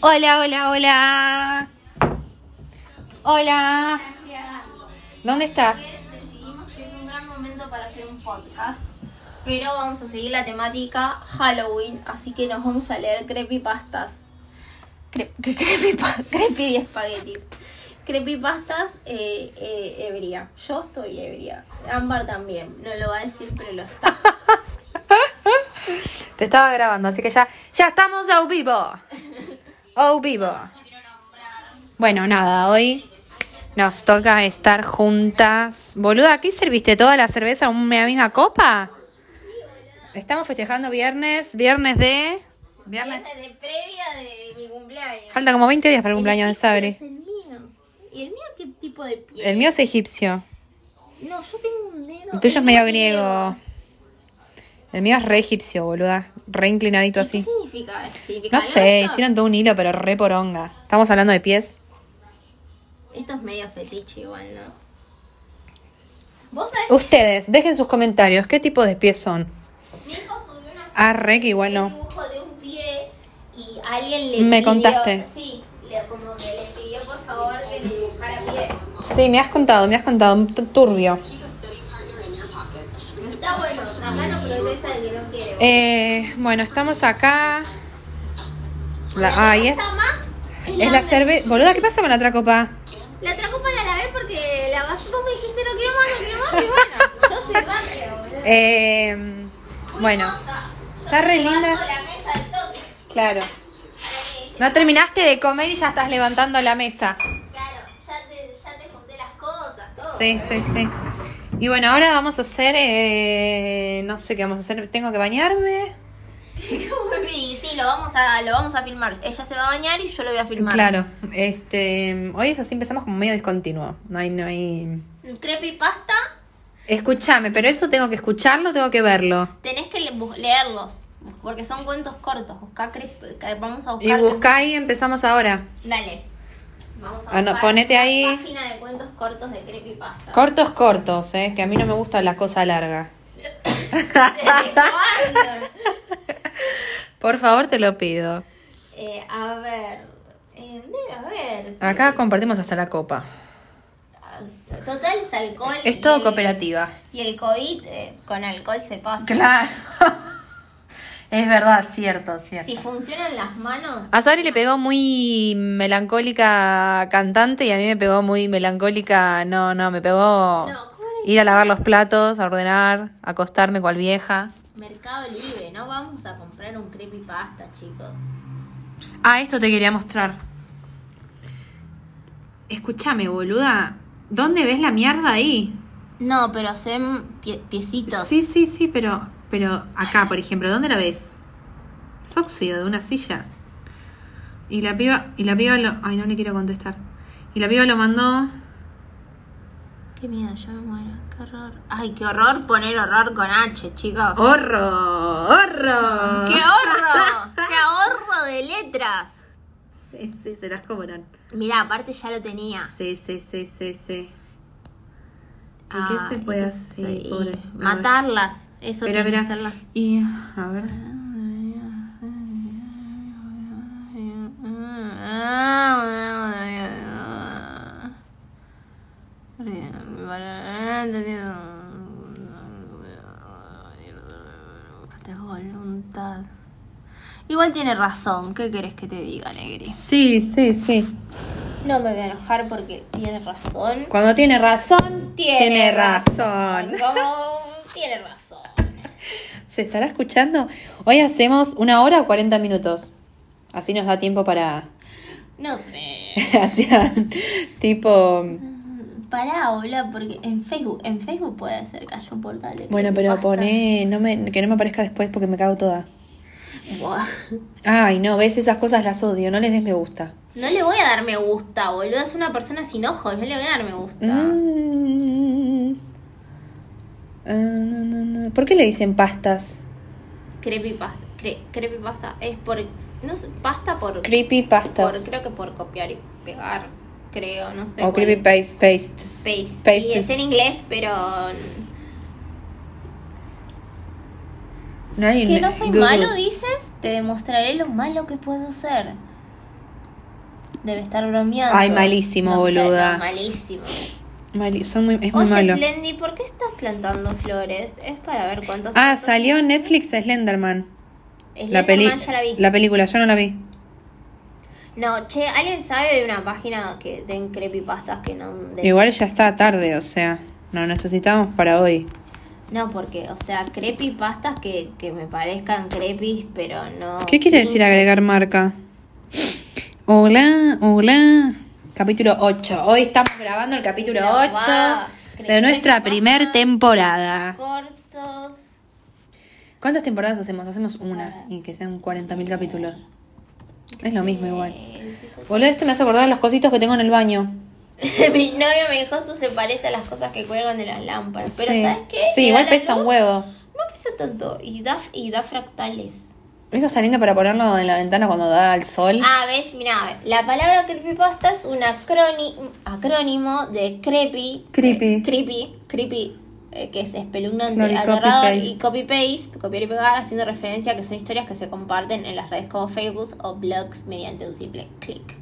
Hola, hola, hola. Hola. ¿Dónde estás? Decidimos que es un gran momento para hacer un podcast, pero vamos a seguir la temática Halloween, así que nos vamos a leer creepypastas. Cre creepypa- creepy y espaguetis. Creepypastas eh, eh, ebria. Yo estoy ebria. Ámbar también. No lo va a decir, pero lo está. Te estaba grabando, así que ya, ya estamos a vivo. A vivo. Bueno, nada, hoy nos toca estar juntas. Boluda, ¿qué serviste? ¿Toda la cerveza en una misma copa? Estamos festejando viernes, viernes de... Viernes. Viernes de previa de mi cumpleaños. Falta como 20 días para el cumpleaños de Sabri. el mío. ¿Y el mío qué tipo de piel? El mío es egipcio. No, yo tengo un dedo. El tuyo es medio mío griego. El mío es re egipcio, boluda. Re inclinadito ¿Y así. ¿Qué significa? ¿Significa No sé, esto? hicieron todo un hilo, pero re poronga. Estamos hablando de pies. Esto es medio fetiche igual, ¿no? ¿Vos sabés? Ustedes, dejen sus comentarios. ¿Qué tipo de pies son? Mi hijo subió una Ah, re que igual no. dibujo de un pie y alguien le Me pidió- contaste. Sí, le, como que le pidió por favor que le dibujara pies. Sí, me has contado, me has contado. Turbio. Está bueno, acá no progresa el que. Eh, bueno, estamos acá. La, ay, es, es la cerveza. Boluda, ¿qué pasa con la otra copa? La otra copa la lavé porque la vas vos me dijiste no quiero más, no quiero más, y bueno, yo soy rápida, boludo. Eh, bueno, Hermosa. Está re linda. la mesa al toque. claro. No terminaste de comer y ya estás levantando la mesa. Claro, ya te, ya te junté las cosas, todo. Sí, sí, sí. Y bueno, ahora vamos a hacer. eh, no sé qué vamos a hacer. Tengo que bañarme. Sí, sí, lo vamos a, lo vamos a filmar. Ella se va a bañar y yo lo voy a filmar. Claro. Este. Hoy es así empezamos como medio discontinuo. No hay, no hay. Creepypasta, Escúchame, pero eso tengo que escucharlo, tengo que verlo. tenés que leerlos. Porque son cuentos cortos. Que vamos a Y buscar. buscá y empezamos ahora. Dale. Vamos a Ah, no, buscar ponete una ahí. página de cuentos cortos de creepypasta. Cortos, cortos, eh, que a mí no me gusta la cosa larga. ¿Desde cuándo? Por favor, te lo pido. Eh, a ver. Eh, debe haber. Acá compartimos hasta la copa. Total es alcohol. Es todo cooperativa. Y el COVID eh, con alcohol se pasa. Claro. Es verdad, cierto, cierto. Si funcionan las manos. A Sabri le pegó muy melancólica cantante y a mí me pegó muy melancólica, no, no, me pegó ir a lavar los platos, a ordenar, a acostarme cual vieja. Mercado Libre, no vamos a comprar un creepypasta, chicos. Ah, esto te quería mostrar. Escúchame, boluda, ¿dónde ves la mierda ahí? No, pero se ven pie- piecitos. Sí, sí, sí, pero, pero acá, por ejemplo, ¿dónde la ves? Es óxido de una silla. Y la piba, y la piba lo, ay, no le quiero contestar. Y la piba lo mandó. Qué miedo, yo me muero. Qué horror. Ay, qué horror poner horror con H, chicos. ¡Horro! ¡Horro! ¡Qué ahorro! ¡Qué ahorro de letras! Sí, sí, se las cobran. Mira, aparte ya lo tenía. Sí, sí, sí, sí, sí. ¿Y qué se puede hacer? pobre? Matarlas. Eso tiene que espera. ser la- Y, a ver. voluntad. Igual tiene razón, ¿qué querés que te diga, Negri? Sí, sí, sí. No me voy a enojar porque tiene razón. Cuando tiene razón, tiene razón. Como tiene razón. ¿Se estará escuchando? Hoy hacemos una hora o 40 minutos. Así nos da tiempo para. No sé. Hacia tipo. Pará, hola, porque en Facebook, en Facebook puede ser que haya un portal de Bueno, pero poné. No me, que no me aparezca después porque me cago toda. Buah. Ay, no, ves, esas cosas las odio. No les des me gusta. No le voy a dar me gusta, boludo. Es una persona sin ojos, no le voy a dar me gusta. Mm. Ah, no, no, no. ¿Por qué le dicen pastas? Creepypasta. Cre creepypasta es por. No sé, pasta por. Creepy por creo que por copiar y pegar. Creo, no sé. O cuál creepy es. paste. Paste. Y es en inglés, pero. No hay Que no soy Google. malo, dices. Te demostraré lo malo que puedo ser. Debe estar bromeando. Ay, malísimo, boluda. malísimo. Son muy- es muy Oye, malo. Slendy, ¿por qué estás plantando flores? Es para ver cuántos. Ah, salió en Netflix Slenderman. La, peli ya la vi. la película, yo no la vi. No, che, ¿alguien sabe de una página que den creepypastas que no... Igual ya está tarde, o sea, lo necesitamos para hoy. No, porque, o sea, creepypastas que, que me parezcan crepis, pero no... ¿Qué quiere decir agregar marca? Hola, hola. Capítulo 8. Hoy estamos grabando el capítulo Pero 8 va, de nuestra primer temporada. Cortos... ¿Cuántas temporadas hacemos? Hacemos una y que sean 40.000 capítulos. Es lo mismo igual. Boludo, esto me hace acordar los cositos que tengo en el baño. Mi novio me dijo eso se parece a las cosas que cuelgan de las lámparas. Pero sí, ¿sabes qué? Sí, igual pesa un huevo. No pesa tanto. Y da, y da fractales. Eso está lindo para ponerlo en la ventana cuando da el sol. Ah, ves, mira, la palabra creepypasta es un acróni- acrónimo de creepy. Creepy. eh, creepy, creepy, eh, que es espeluznante, y aterrador copy-paste. y copy-paste, copiar y pegar, haciendo referencia a que son historias que se comparten en las redes como Facebook o blogs mediante un simple clic.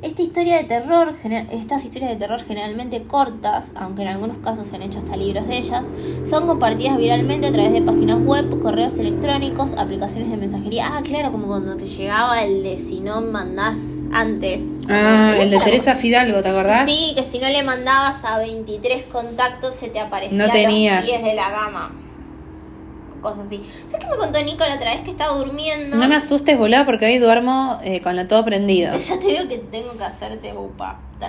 Esta historia de terror, estas historias de terror generalmente cortas, aunque en algunos casos se han hecho hasta libros de ellas, son compartidas viralmente a través de páginas web, correos electrónicos, aplicaciones de mensajería. Ah, claro, como cuando te llegaba el de si no mandás antes. Ah, el de. Teresa Fidalgo, ¿te acordás? Sí, que si no le mandabas a 23 contactos se te aparecía No tenía. los 10 de la gama. Cosas así. ¿Sabes qué me contó Nico la otra vez que estaba durmiendo? No me asustes, boludo, porque hoy duermo eh, con lo todo prendido. Ya te digo que tengo que hacerte upa.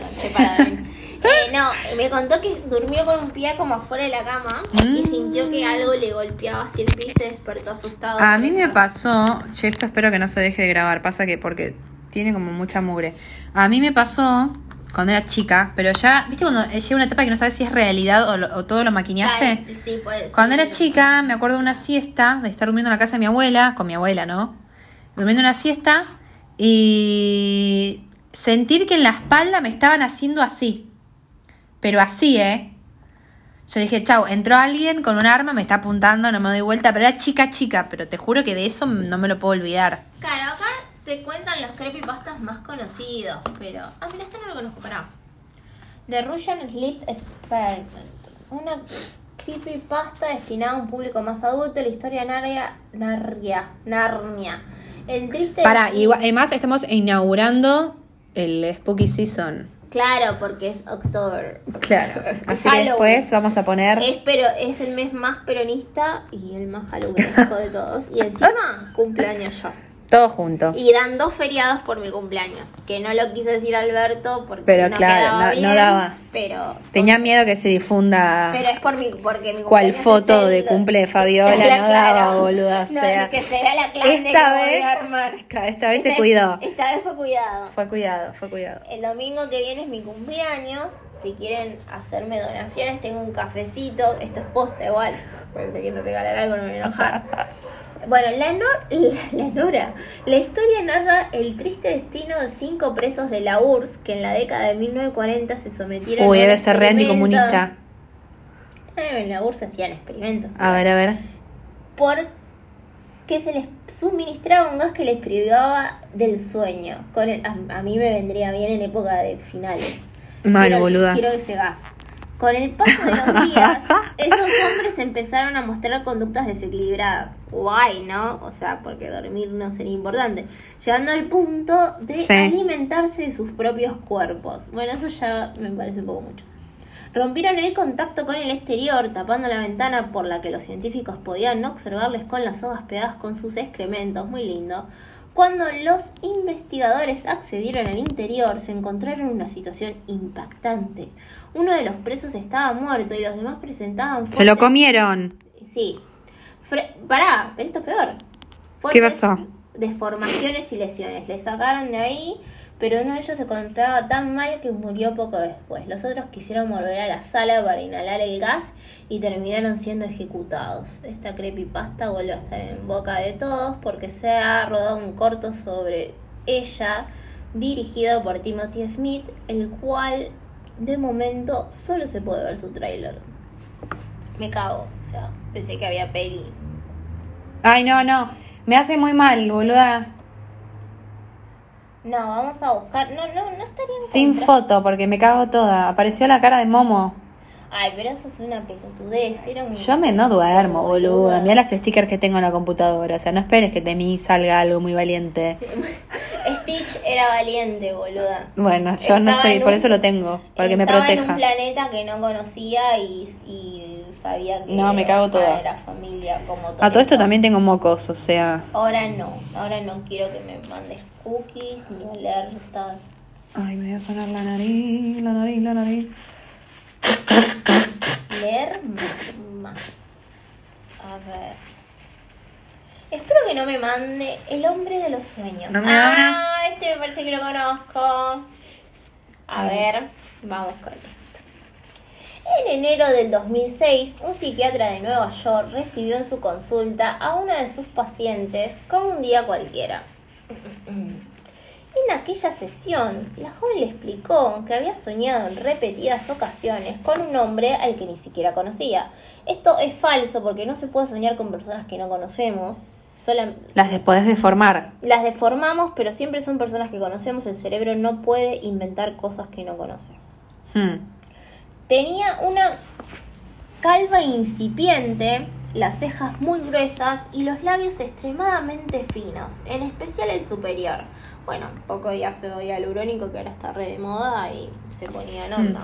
Eh, no, me contó que durmió con un pie como afuera de la cama y Mm. sintió que algo le golpeaba así el pie y se despertó asustado. A mí me eso. pasó, che, esto espero que no se deje de grabar, pasa que porque tiene como mucha mugre. A mí me pasó cuando era chica, pero ya, ¿viste cuando eh, llega una etapa que no sabes si es realidad o, lo- o todo lo maquineaste? Ay, Sí, puede ser. Cuando era chica, me acuerdo de una siesta, de estar durmiendo en la casa de mi abuela, con mi abuela, ¿no? Durmiendo una siesta y sentir que en la espalda me estaban haciendo así. Pero así, ¿eh? Yo dije, chau, entró alguien con un arma, me está apuntando, no me doy vuelta, pero era chica, chica, pero te juro que de eso no me lo puedo olvidar. Claro, acá te cuentan los creepypastas más conocidos, pero... Ah, mira, este no lo conozco, pará. The Russian Sleep Experiment. Una creepypasta destinada a un público más adulto, la historia Narnia... Narnia... Narnia. El triste... Para, igual, además estamos inaugurando el Spooky Season. Claro, porque es October. Claro. Así que después vamos a poner... Es, pero, es el mes más peronista y el más halloweenesco de todos. Y encima, cumpleaños yo. Todo junto. Y eran dos feriados por mi cumpleaños. Que no lo quiso decir Alberto porque Pero no claro, quedaba no- no daba. Pero, Tenía miedo que se difunda pero es por mi, porque mi cual foto de cumple de Fabiola, Claro, no daba, boluda. No, sea, que se vea la clase esta que voy vez, a armar. claro, esta vez se Esta- cuidó. Esta vez fue cuidado. Fue cuidado, fue cuidado. El domingo que viene es mi cumpleaños. Si quieren hacerme donaciones, tengo un cafecito. Esto es posta igual. Porque te quiero regalar algo, no me voy enojar. Bueno, la, Nor- la, la Nora. La historia narra el triste destino de cinco presos de la URSS que en la década de 1940 se sometieron Uy, a un debe ser re anticomunista. Eh, en la URSS hacían experimentos. A ver, a ver. Porque se les suministraba un gas que les privaba del sueño. Con el- a, a mí me vendría bien en época de finales. Mal, Quiero- boluda. Quiero ese gas. Con el paso de los días, esos hombres empezaron a mostrar conductas desequilibradas. Guay, ¿no? O sea, porque dormir no sería importante. Llegando al punto de Sí. alimentarse de sus propios cuerpos. Bueno, eso ya me parece un poco mucho. Rompieron el contacto con el exterior, tapando la ventana por la que los científicos podían observarles con las hojas pegadas con sus excrementos, muy lindo. Cuando los investigadores accedieron al interior, se encontraron en una situación impactante. Uno de los presos estaba muerto y los demás presentaban Se lo fuertes- comieron. Sí. Fre- Pará, pero esto es peor. ¿Qué Fuertes pasó? Deformaciones y lesiones. Le sacaron de ahí, pero uno de ellos se encontraba tan mal que murió poco después. Los otros quisieron volver a la sala para inhalar el gas y terminaron siendo ejecutados. Esta creepypasta vuelve a estar en boca de todos porque se ha rodado un corto sobre ella dirigido por Timothy Smith, el cual de momento solo se puede ver su tráiler. Me cago, o sea, pensé que había peli. Ay, no, no. Me hace muy mal, boluda. No, vamos a buscar. No, no, no estaría en Sin contra- foto, porque me cago toda. Apareció la cara de Momo. Ay, pero eso es una pelotudez. Era un... Yo me no duermo, boluda. Mira las stickers que tengo en la computadora. O sea, no esperes que de mí salga algo muy valiente. Stitch era valiente, boluda. Bueno, yo no soy, por eso lo tengo, para que me Estaba en proteja. un planeta que no conocía y, y sabía que No, me cago toda. era familia como A todo esto también tengo mocos, o sea. Ahora no, ahora no quiero que me mandes cookies ni alertas. Ay, me voy a sonar la nariz, la nariz, la nariz. Leer más. A ver. Espero que no me mande El hombre de los sueños. ¿No me ah, este me parece que lo conozco. A ver, vamos con esto. En enero del 2006, un psiquiatra de Nueva York recibió en su consulta a una de sus pacientes como un día cualquiera. En aquella sesión, la joven le explicó que había soñado en repetidas ocasiones con un hombre al que ni siquiera conocía. Esto es falso porque no se puede soñar con personas que no conocemos. Las de podés deformar. las deformamos, pero siempre son personas que conocemos. El cerebro no puede inventar cosas que no conoce. Hmm. Tenía una calva incipiente, las cejas muy gruesas y los labios extremadamente finos, en especial el superior. Bueno, poco ya se oía el urónico que ahora está re de moda y se ponía en onda.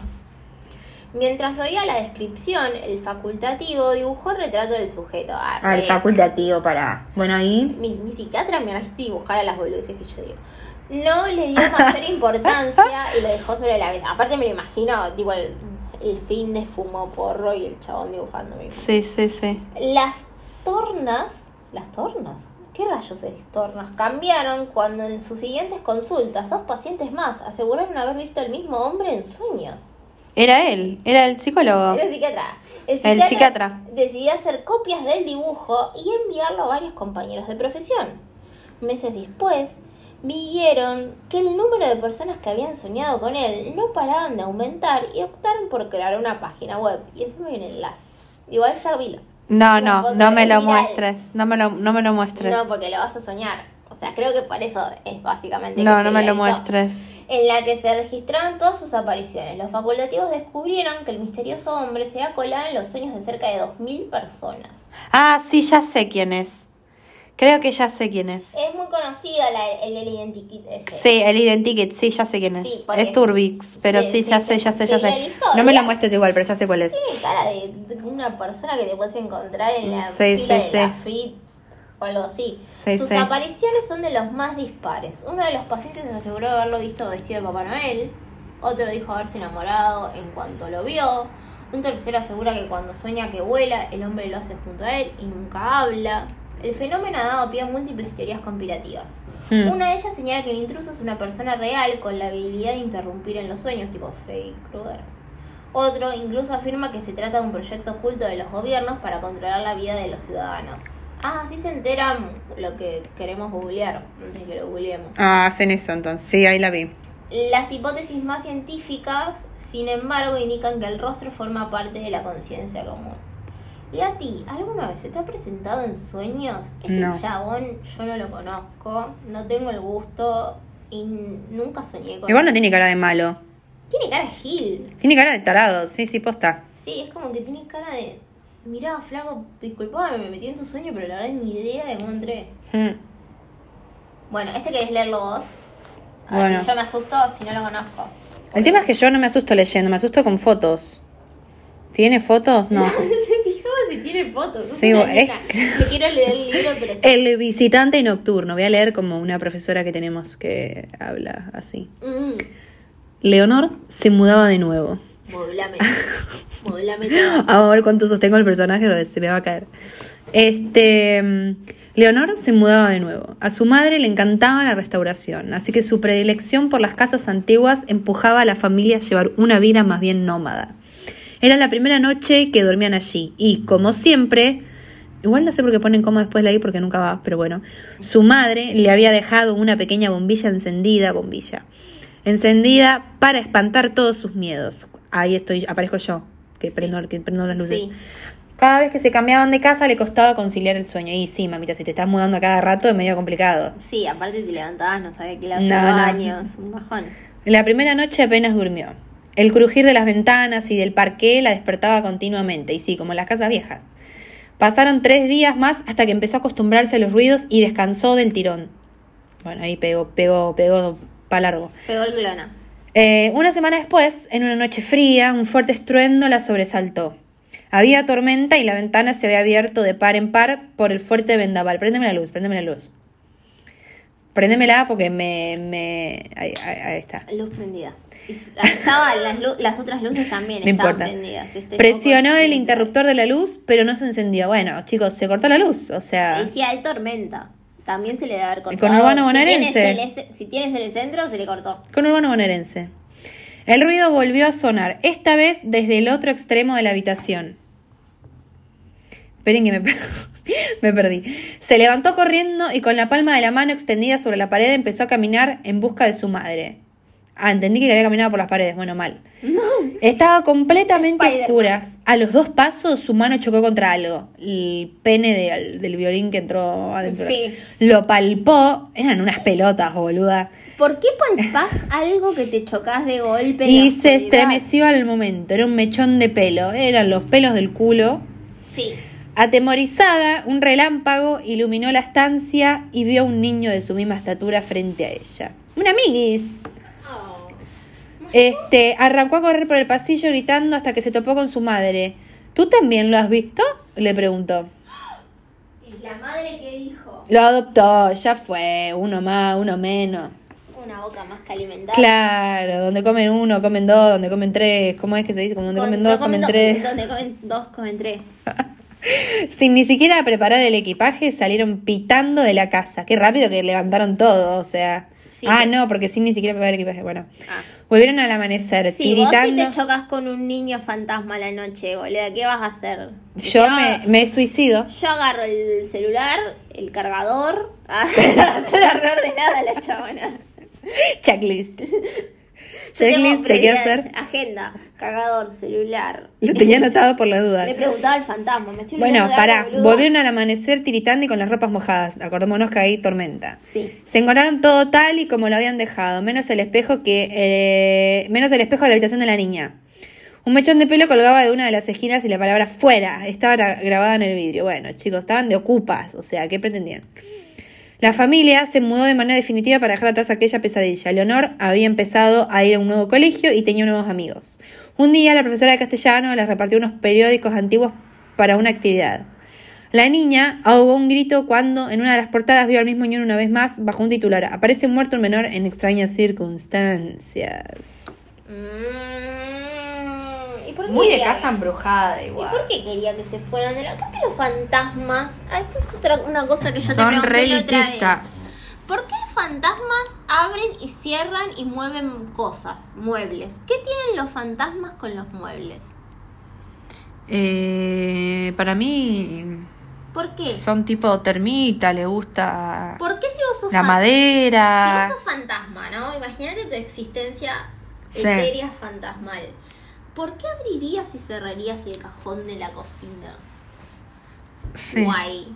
Mientras oía la descripción, el facultativo dibujó el retrato del sujeto. Ah, Ah, el facultativo, para. Bueno, ahí. Mi, mi psiquiatra me hace dibujar a las boludeces que yo digo. No le dio mayor importancia y lo dejó sobre la mesa. Aparte me lo imagino, tipo, el, el fin de fumo porro y el chabón dibujando. mi- Sí, sí, sí. Las tornas, las tornas, ¿qué rayos es tornas? Cambiaron cuando en sus siguientes consultas dos pacientes más aseguraron haber visto al mismo hombre en sueños. Era él, era el psicólogo. Era el psiquiatra. El psiquiatra. decidió hacer copias del dibujo y enviarlo a varios compañeros de profesión. Meses después, vieron que el número de personas que habían soñado con él no paraban de aumentar y optaron por crear una página web. Y encima hay un enlace. Igual ya vi. No, no, no me lo viral. muestres. No me lo, no me lo muestres. No, porque lo vas a soñar. O sea, creo que por eso es básicamente. No, no me lo muestres. en la que se registraban todas sus apariciones. Los facultativos descubrieron que el misterioso hombre se había colado en los sueños de cerca de 2.000 personas. Ah, sí, ya sé quién es. Creo que ya sé quién es. Es muy conocido la- el del identikit ese. Sí, el Identikit, sí, ya sé quién es. Sí, es Turbix, pero Sí, sí, sí, ya sé, ya sé, ya sé. No me lo muestres igual, pero ya sé cuál es. Tiene cara de, una persona que te puedes encontrar en la fila de la. FIT o algo así. Sí, Sus apariciones son de los más dispares. Uno de los pacientes aseguró haberlo visto vestido de Papá Noel. Otro dijo haberse enamorado en cuanto lo vio. Un tercero asegura que cuando sueña que vuela, el hombre lo hace junto a él y nunca habla. El fenómeno ha dado pie a múltiples teorías conspirativas. Hmm. Una de ellas señala que el intruso es una persona real con la habilidad de interrumpir en los sueños, tipo Freddy Krueger. Otro incluso afirma que se trata de un proyecto oculto de los gobiernos para controlar la vida de los ciudadanos. Ah, así se enteran lo que queremos googlear antes de que lo googleemos. Ah, hacen eso entonces. Sí, ahí la vi. Las hipótesis más científicas, sin embargo, indican que el rostro forma parte de la conciencia común. ¿Y a ti, alguna vez se te ha presentado en sueños? Este No. chabón yo no lo conozco, no tengo el gusto y nunca soñé con Igual no tiene cara de malo. Tiene cara de Gil. Tiene cara de tarado, sí, sí, posta. Sí, es como que tiene cara de. Mirá, flaco, disculpame, me metí en tu sueño, pero la verdad ni idea de cómo entré. Hmm. Bueno, este querés leerlo vos. A ver Bueno. si yo me asusto si no lo conozco. El tema es que yo no me asusto leyendo, me asusto con fotos. ¿Tiene fotos? No. Tiene fotos. Sí, es. Te quiero leer el libro, pero sí. El visitante nocturno. Voy a leer como una profesora que tenemos que habla así. Mm, Leonor se mudaba de nuevo. modulame. modulame todo. A ver cuánto sostengo el personaje, porque se me va a caer. Este. mm, Leonor se mudaba de nuevo. A su madre le encantaba la restauración, así que su predilección por las casas antiguas empujaba a la familia a llevar una vida más bien nómada. Era la primera noche que dormían allí y, como siempre, igual no sé por qué ponen coma después de ahí porque nunca va, pero bueno, su madre le había dejado una pequeña bombilla encendida, bombilla, encendida para espantar todos sus miedos. Ahí estoy, aparezco yo, que prendo, que prendo las luces. Sí. Cada vez que se cambiaban de casa le costaba conciliar el sueño. Y sí, mamita, si te estás mudando a cada rato es medio complicado. Sí, aparte te levantabas, no sabía que la No, no. baños, un bajón. La primera noche apenas durmió. El crujir de las ventanas y del parqué la despertaba continuamente, y sí, como en las casas viejas. Pasaron tres días más hasta que empezó a acostumbrarse a los ruidos y descansó del tirón. Bueno, ahí pegó, pegó, pegó para largo. Pegó el glono. Eh, una semana después, en una noche fría, un fuerte estruendo la sobresaltó. Había tormenta y la ventana se había abierto de par en par por el fuerte vendaval. Préndeme la luz, préndeme la luz. Préndemela porque me... me... Ahí, ahí- ahí está. Luz prendida. Estaban las, las otras luces también No estaban importa. prendidas. Este Presionó el interruptor de la luz, pero no se encendió. Bueno, chicos, se cortó la luz. O sea, Y si hay tormenta, también se le debe haber cortado. Con Urbano Si bonaerense. tienes el- Si tienes el centro, se le cortó. con urbano bonaerense. El ruido volvió a sonar, esta vez desde el otro extremo de la habitación. Esperen que me, per- me perdí. Se levantó corriendo y con la palma de la mano extendida sobre la pared empezó a caminar en busca de su madre. Ah, entendí que había caminado por las paredes. Bueno, mal. Estaba completamente a oscuras. A los dos pasos su mano chocó contra algo. El pene del, del violín que entró adentro. Sí. Lo palpó. Eran unas pelotas, boluda. ¿Por qué palpás algo que te chocas de golpe? Y se estremeció al momento. Era un mechón de pelo. Eran los pelos del culo. Sí. Atemorizada, un relámpago iluminó la estancia y vio a un niño de su misma estatura frente a ella. Un amiguis. Este, arrancó a correr por el pasillo gritando hasta que se topó con su madre. ¿Tú también lo has visto? le preguntó. ¿Y la madre qué dijo? Lo adoptó, ya fue, uno más, uno menos. Una boca más que alimentar. Claro, donde comen uno, comen dos, donde comen tres. ¿Cómo es que se dice? Como donde Con- comen dos, comen do- tres. Donde comen dos, comen tres. Sin ni siquiera preparar el equipaje, salieron pitando de la casa. Qué rápido que levantaron todo, o sea. Sí. Ah, no, porque sin ni siquiera preparar el equipaje. Bueno, Ah. volvieron al amanecer, Sí, vos si tiritando. te chocas con un niño fantasma a la noche, boludo, ¿qué vas a hacer? Yo me, me suicido. Yo agarro el celular, el cargador. Ah, no la reordenada la chabona. Checklist. Checklist de qué prioridad, hacer. Agenda, cargador, celular. Lo tenía anotado por la duda. Le preguntaba al fantasma, me estoy Bueno, pará, volvieron al amanecer tiritando y con las ropas mojadas. Acordémonos que hay tormenta. Sí. Se encontraron todo tal y como lo habían dejado, menos el espejo que eh, menos el espejo de la habitación de la niña. Un mechón de pelo colgaba de una de las esquinas y la palabra fuera estaba gra- grabada en el vidrio. Bueno, chicos, estaban de ocupas, o sea, ¿qué pretendían? La familia se mudó de manera definitiva para dejar atrás aquella pesadilla. Leonor había empezado a ir a un nuevo colegio y tenía nuevos amigos. Un día la profesora de castellano les repartió unos periódicos antiguos para una actividad. La niña ahogó un grito cuando en una de las portadas vio al mismo ñón una vez más bajo un titular. Aparece muerto un menor en extrañas circunstancias. Mm, ¿y por qué Muy de quería- casa embrujada ¿Y igual. por qué quería que se fueran de la... ¿Por qué los fantasmas? Ah, esto es otra, una cosa que yo te Son pregunté la otra vez. relitistas. ¿Por qué los fantasmas abren y cierran y mueven cosas, muebles? ¿Qué tienen los fantasmas con los muebles? Eh, para mí ¿Por qué? son tipo termita, le gusta ¿Por qué si vos sos la madera. Si vos sos fantasma, ¿no? Imagínate tu existencia Sí. etérea fantasmal. ¿Por qué abrirías y cerrarías el cajón de la cocina? Sí. Guay.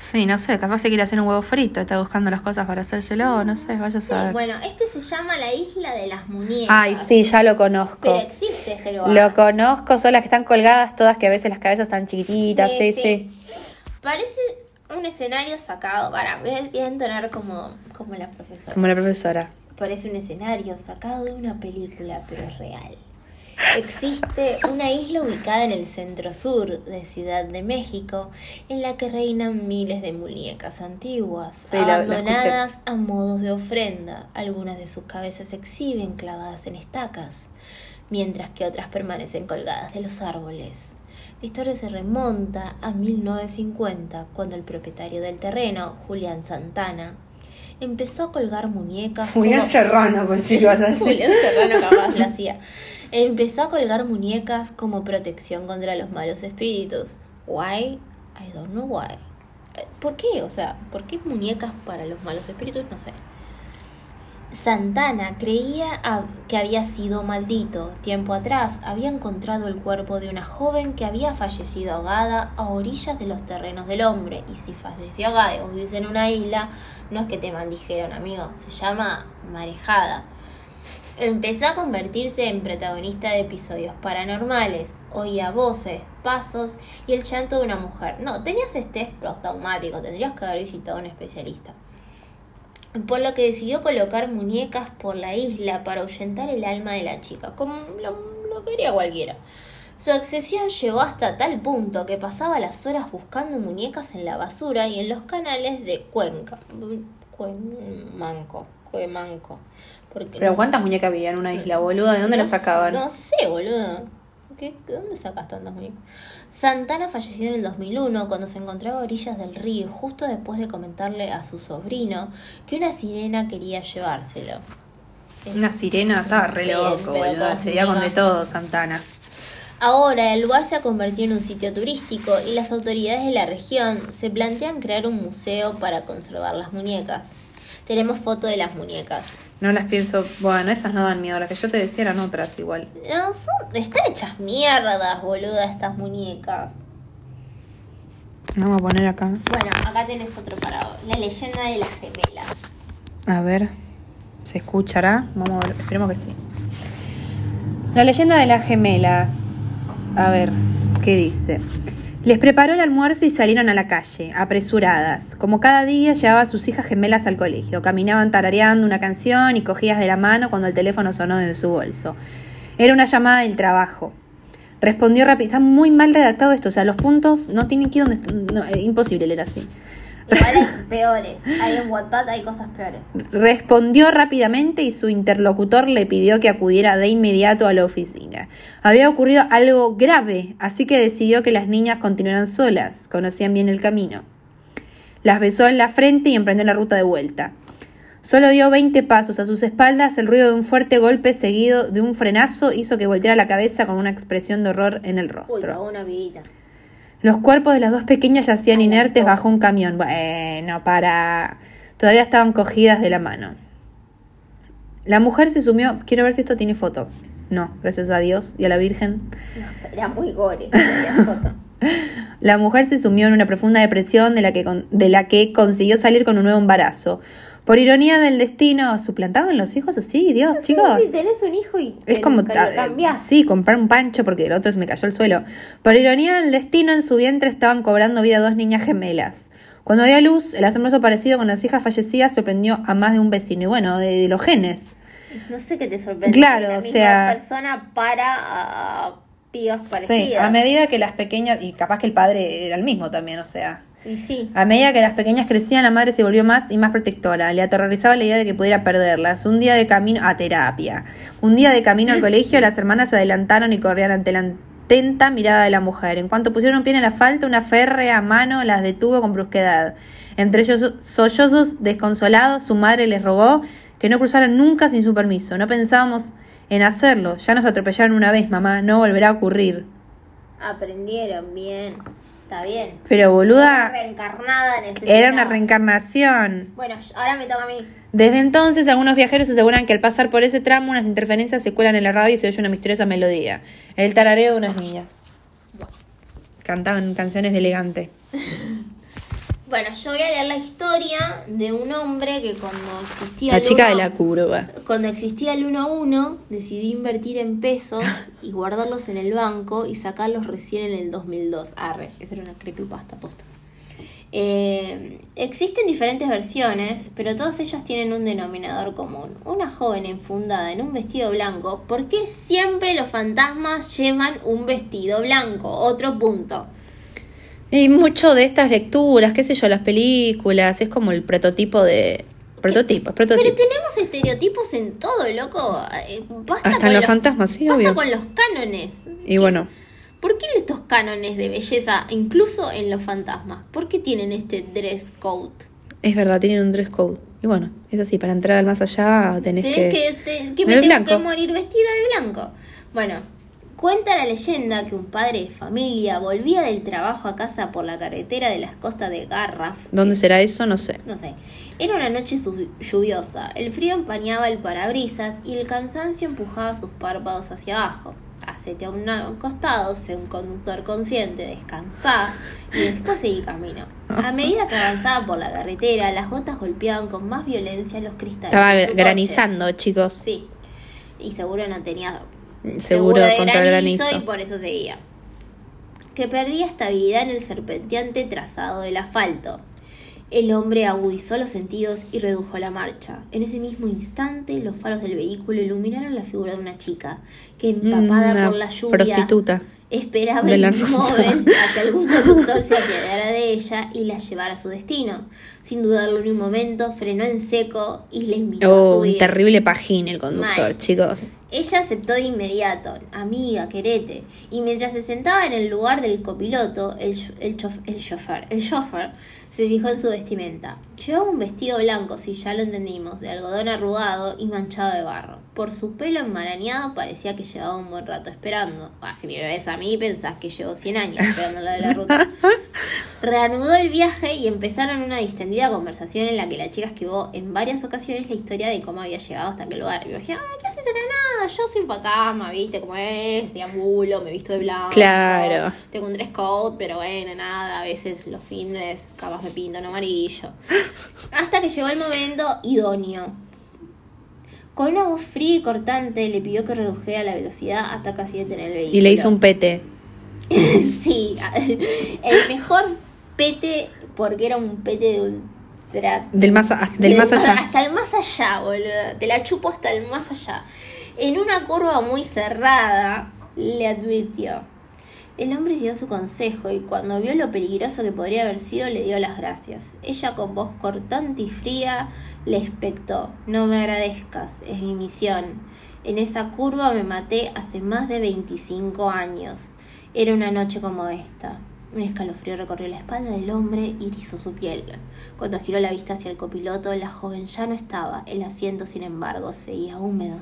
Sí, no sé, capaz se quiere hacer un huevo frito, está buscando las cosas para hacérselo, no sé, vaya a Sí, saber. bueno, este se llama la isla de las muñecas. Ay, sí, ya lo conozco. Pero existe este lugar. Lo conozco, son las que están colgadas todas, que a veces las cabezas están chiquititas, sí, sí. Parece un escenario sacado. Para, voy a entonar como, como la profesora. Como la profesora. Parece un escenario sacado de una película, pero es real. Existe una isla ubicada en el centro sur de Ciudad de México, en la que reinan miles de muñecas antiguas, Sí, la- la abandonadas a modos de ofrenda. Algunas de sus cabezas se exhiben clavadas en estacas, mientras que otras permanecen colgadas de los árboles. La historia se remonta a 1950, cuando el propietario del terreno, Julián Santana, empezó a colgar muñecas como- Serrano, pues sí, vas a Julián Serrano capaz lo hacía. Empezó a colgar muñecas como protección contra los malos espíritus. Why? I don't know why. Eh, ¿Por qué? O sea, ¿por qué muñecas para los malos espíritus? No sé. Santana creía a- que había sido maldito. Tiempo atrás había encontrado el cuerpo de una joven que había fallecido ahogada a orillas de los terrenos del hombre. Y si falleció ahogada vos vivís en una isla, no es que te maldijeron, amigo. Se llama marejada. Empezó a convertirse en protagonista de episodios paranormales. Oía voces, pasos y el llanto de una mujer. No, tenías estrés postraumático, tendrías que haber visitado a un especialista. Por lo que decidió colocar muñecas por la isla para ahuyentar el alma de la chica, como lo, lo quería cualquiera. Su obsesión llegó hasta tal punto que pasaba las horas buscando muñecas en la basura y en los canales de Cuenca. Cuemanco, Cuemanco. Porque Pero ¿cuántas muñecas había en una isla, boludo? ¿De dónde no las sacaban? No sé, boludo. ¿Qué, ¿De dónde sacas tantas muñecas? Santana falleció en el 2001 cuando se encontraba a orillas del río, justo después de comentarle a su sobrino que una sirena quería llevárselo. Una sirena, estaba re loco, boludo. Se veía con de todo, Santana. Ahora el lugar se ha convertido en un sitio turístico y las autoridades de la región se plantean crear un museo para conservar las muñecas. Tenemos foto de las muñecas. No las pienso. Bueno, esas no dan miedo. Las que yo te decía eran otras igual. No, son, están hechas mierdas, boluda, estas muñecas. Vamos a poner acá. Bueno, acá tenés otro para vos. La leyenda de las gemelas. A ver. ¿Se escuchará? Vamos a ver. Esperemos que sí. La leyenda de las gemelas. A ver, ¿qué dice? Les preparó el almuerzo y salieron a la calle, apresuradas. Como cada día llevaba a sus hijas gemelas al colegio. Caminaban tarareando una canción y cogidas de la mano cuando el teléfono sonó desde su bolso. Era una llamada del trabajo. Respondió rápido. Está muy mal redactado esto. O sea, los puntos no tienen que ir donde. No, es imposible leer así. Igual hay peores. Hay en Wattpad hay cosas peores. Respondió rápidamente y su interlocutor le pidió que acudiera de inmediato a la oficina. Había ocurrido algo grave, así que decidió que las niñas continuaran solas, conocían bien el camino. Las besó en la frente y emprendió la ruta de vuelta. Solo dio 20 pasos a sus espaldas, el ruido de un fuerte golpe seguido de un frenazo hizo que volteara la cabeza con una expresión de horror en el Uy, rostro. cagó una. Los cuerpos de las dos pequeñas yacían Ay, inertes bajo un camión. Bueno, para... Todavía estaban cogidas de la mano. La mujer se sumió... Quiero ver si esto tiene foto. No, gracias a Dios y a la Virgen. No, era muy gore. la foto. La mujer se sumió en una profunda depresión de la que, con- de la que consiguió salir con un nuevo embarazo. Por ironía del destino, ¿suplantaban los hijos así? Dios, chicos. Si tenés un hijo y Es como cambiás. sí, comprar un pancho porque el otro se me cayó al suelo. Por ironía del destino, en su vientre estaban cobrando vida dos niñas gemelas. Cuando dio a luz, el asombroso parecido con las hijas fallecidas sorprendió a más de un vecino. Y bueno, de, de los genes. No sé qué te sorprende. Claro, la o misma sea- persona para a, a pibas Sí, parecidas. a medida que las pequeñas, y capaz que el padre era el mismo también, o sea. Y sí. A medida que las pequeñas crecían, la madre se volvió más y más protectora. Le aterrorizaba la idea de que pudiera perderlas. Un día de camino a terapia. Un día de camino al colegio, las hermanas se adelantaron y corrían ante la atenta mirada de la mujer. En cuanto pusieron un pie en el asfalto, una férrea mano las detuvo con brusquedad. Entre ellos sollozos desconsolados, su madre les rogó que no cruzaran nunca sin su permiso. No pensábamos en hacerlo. Ya nos atropellaron una vez, mamá. No volverá a ocurrir. Aprendieron bien. Está bien. Pero boluda, Reencarnada necesitaba. era una reencarnación. Bueno, ahora me toca a mí. Desde entonces, algunos viajeros aseguran que al pasar por ese tramo, unas interferencias se cuelan en la radio y se oye una misteriosa melodía. El tarareo de unas niñas. Cantaban canciones de elegante. Bueno, yo voy a leer la historia de un hombre que cuando existía La el chica de la curva. Cuando existía el 1 a 1, decidió invertir en pesos y guardarlos en el banco y sacarlos recién en el 2002. Arre, esa era una creepypasta posta. Eh, existen diferentes versiones, pero todas ellas tienen un denominador común. Una joven enfundada en un vestido blanco. ¿Por qué siempre los fantasmas llevan un vestido blanco? Otro punto. Y mucho de estas lecturas, qué sé yo, las películas, es como el prototipo de... Prototipo, es Pero tenemos estereotipos en todo, loco. Eh, basta Hasta en los fantasmas, sí, basta obvio. con los cánones. Y bueno, ¿Por qué estos cánones de belleza, incluso en los fantasmas? ¿Por qué tienen este dress code? es verdad, tienen un dress code. Y bueno, es así, para entrar al más allá tenés, Tenés que... que, te- que me tengo blanco. que morir vestida de blanco. Bueno, Cuenta la leyenda que un padre de familia volvía del trabajo a casa por la carretera de las costas de Garraf. ¿Dónde será eso? No sé. No sé. Era una noche lluviosa. El frío empañaba el parabrisas y el cansancio empujaba sus párpados hacia abajo. Hacete a un costado, sé un conductor consciente, descansá y después seguí camino. A medida que avanzaba por la carretera, las gotas golpeaban con más violencia los cristales. Estaba coche. granizando, chicos. Sí. Y seguro no tenía Seguro de contra el granizo granizo. y por eso seguía. Que perdía estabilidad en el serpenteante trazado del asfalto. El hombre agudizó los sentidos y redujo la marcha. En ese mismo instante, los faros del vehículo iluminaron la figura de una chica que, empapada Una por la lluvia, prostituta. Esperaba de la inmóvil a que algún conductor se apiadara de ella y la llevara a su destino. Sin dudarlo ni un momento, frenó en seco y le invitó a Oh, subir. un terrible pajín el conductor, Mal. chicos. Ella aceptó de inmediato, amiga, querete, y mientras se sentaba en el lugar del copiloto, el, el, el chofer, el chofer se fijó en su vestimenta. Llevaba un vestido blanco, si ya lo entendimos, de algodón arrugado y manchado de barro. Por su pelo enmarañado parecía que llevaba un buen rato esperando. Ah, si me ves a mí pensás que llevo 100 años esperando lo de la ruta. Reanudó el viaje y empezaron una distendida conversación en la que la chica esquivó en varias ocasiones la historia de cómo había llegado hasta aquel lugar. Y me dije, ay, ¿qué en la nada? Yo soy un fantasma, ¿viste? Como es, deambulo, me visto de blanco. Claro. Tengo un dress code, pero bueno, nada, a veces los fines capaz me pinto en amarillo. Hasta que llegó el momento idóneo. Con una voz fría y cortante le pidió que redujera la velocidad hasta casi detener el vehículo. Y le hizo un pete. Sí, el mejor pete, porque era un pete de Del más, a- del más allá. Hasta el más allá, boludo. Te la chupo hasta el más allá. En una curva muy cerrada, le advirtió. El hombre siguió su consejo y cuando vio lo peligroso que podría haber sido, le dio las gracias. Ella, con voz cortante y fría, le expectó: No me agradezcas, es mi misión. En esa curva me maté hace más de 25 años. Era una noche como esta. Un escalofrío recorrió la espalda del hombre y erizó su piel. Cuando giró la vista hacia el copiloto, la joven ya no estaba. El asiento, sin embargo, seguía húmedo.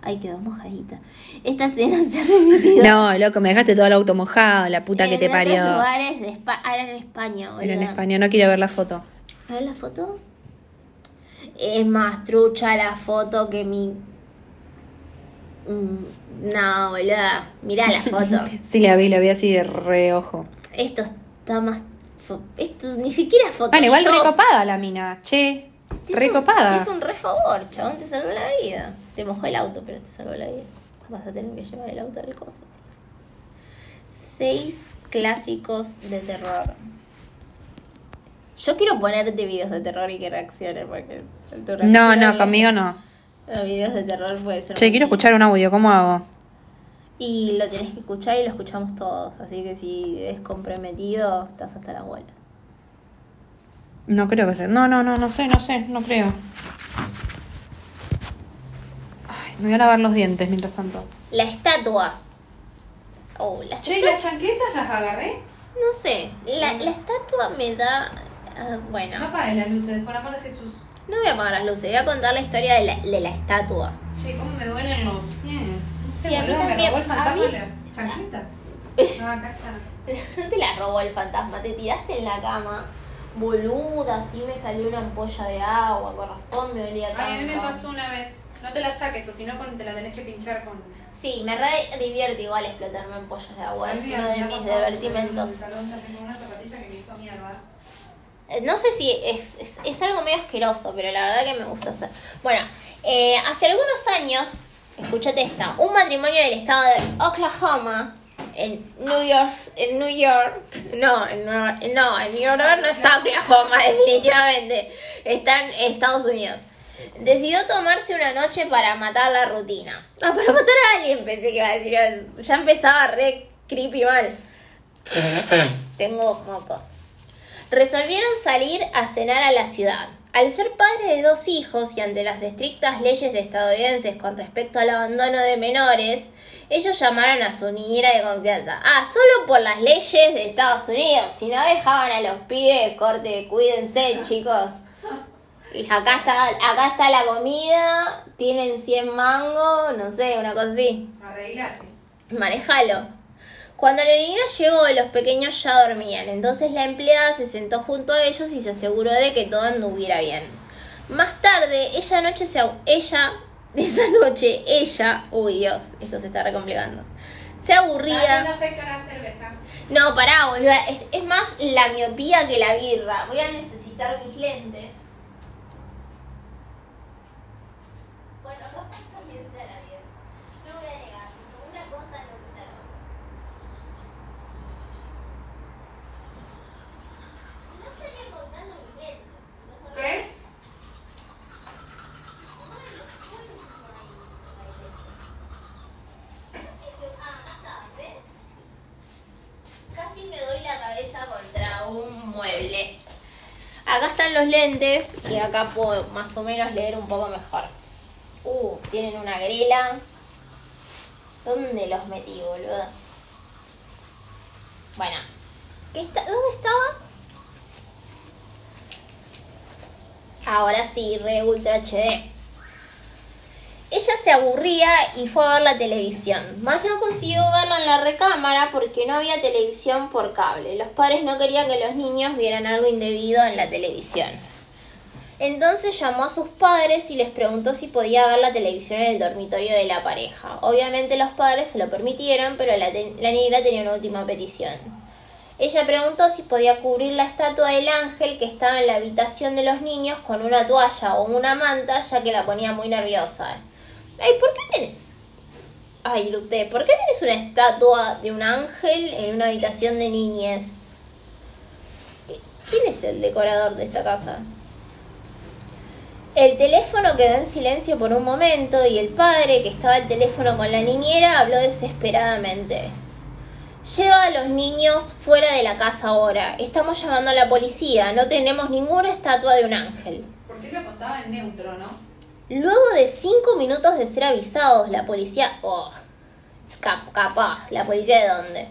Ahí quedó mojadita. Esta escena se ha repetido. No, loco, me dejaste todo el auto mojado, la puta que te parió. lugares de Espa- ah, era en España, Era en. España, no quiero ver la foto. A ver la foto. Es más trucha la foto que mi. Mm, No, boluda. Mirá la foto. Sí, la vi, la vi así de reojo. Esto está más. Esto ni siquiera es foto. Bueno, igual recopada la mina, che. Recopada. Es un re favor, chabón, te salvó la vida. Te mojó el auto, pero te salvó la vida. Vas a tener que llevar el auto del coso. Seis clásicos de terror. Yo quiero ponerte videos de terror y que reacciones, porque tu reacción No, no, mi- conmigo no. a videos de terror puede ser. Che, quiero escuchar un audio, ¿cómo hago? Y lo tenés que escuchar y lo escuchamos todos. Así que si es comprometido, estás hasta la abuela. No creo que sea. No, no, no, no sé, no sé, no creo. Ay, me voy a lavar los dientes mientras tanto. La estatua. Oh, la Che, estatua. ¿las chancletas las agarré? No sé, la, la estatua me da... ah, bueno, no. apagues las luces, por amor de Jesús. voy a apagar las luces, voy a contar la historia de la, de la estatua. Che, ¿cómo me duelen los pies? Sí, a mí boludo, me también. robó el A fantasma mí- las. No, acá está. No te la robó el fantasma, te tiraste en la cama. Boluda, así me salió una ampolla de agua, corazón me dolía tanto. Ay, a mí me pasó una vez. No te la saques, o si no te la tenés que pinchar con. Sí, me re divierte igual explotarme ampollas de agua, es uno de mis divertimentos. Tengo una zapatilla que me hizo mierda. Eh, No sé si es, es, es algo medio asqueroso, pero la verdad que me gusta hacer. Bueno, eh, hace algunos años, escúchate esta, un matrimonio del estado de Oklahoma, en New York, en New York, no, en no, en New York no está Oklahoma, definitivamente, está en Estados Unidos. Decidió tomarse una noche para matar la rutina. Ah, para matar a alguien, pensé que iba a decir. Ya empezaba re creepy mal. Tengo moco resolvieron salir a cenar a la ciudad. Al ser padres de dos hijos y ante las estrictas leyes estadounidenses con respecto al abandono de menores, ellos llamaron a su niñera de confianza. Ah, solo por las leyes de Estados Unidos. Si no dejaban a los pibes, corte, cuídense, chicos. Y acá está, acá está la comida, tienen 100 mangos, no sé, una cosa así. Arreglate. Manejalo. Cuando la niña llegó, los pequeños ya dormían, entonces la empleada se sentó junto a ellos y se aseguró de que todo anduviera bien. Más tarde, ella noche se ella esa noche ella, uy Dios, esto se está recomplicando. Se aburría. No, pará, boluda. Es, es más la miopía que la birra. Voy a necesitar mis lentes. Bueno, capaz también sea la birra. No voy a negar. Una cosa no quita la otra. No estaría encontrando mis lentes. ¿Ves? Casi me doy la cabeza contra un mueble. Acá están los lentes y acá puedo más o menos leer un poco mejor. Uh, tienen una grela. ¿Dónde los metí, boludo? Bueno, ¿qué está? ¿dónde estaba? Ahora sí, re ultra HD. Ella se aburría y fue a ver la televisión. Más no consiguió verla en la recámara porque no había televisión por cable. Los padres no querían que los niños vieran algo indebido en la televisión. Entonces llamó a sus padres y les preguntó si podía ver la televisión en el dormitorio de la pareja. Obviamente los padres se lo permitieron, pero la, la niña tenía una última petición. Ella preguntó si podía cubrir la estatua del ángel que estaba en la habitación de los niños con una toalla o una manta, ya que la ponía muy nerviosa. Ay, ¿por qué tenés? Ay, Lute, ¿por qué tenés una estatua de un ángel en una habitación de niñes? ¿Quién es el decorador de esta casa? El teléfono quedó en silencio por un momento y el padre, que estaba al teléfono con la niñera, habló desesperadamente. Lleva a los niños fuera de la casa ahora. Estamos llamando a la policía. No tenemos ninguna estatua de un ángel. ¿Por qué lo contaba en neutro, no? Luego de cinco minutos de ser avisados, la policía... Oh, cap- capaz, ¿la policía de dónde?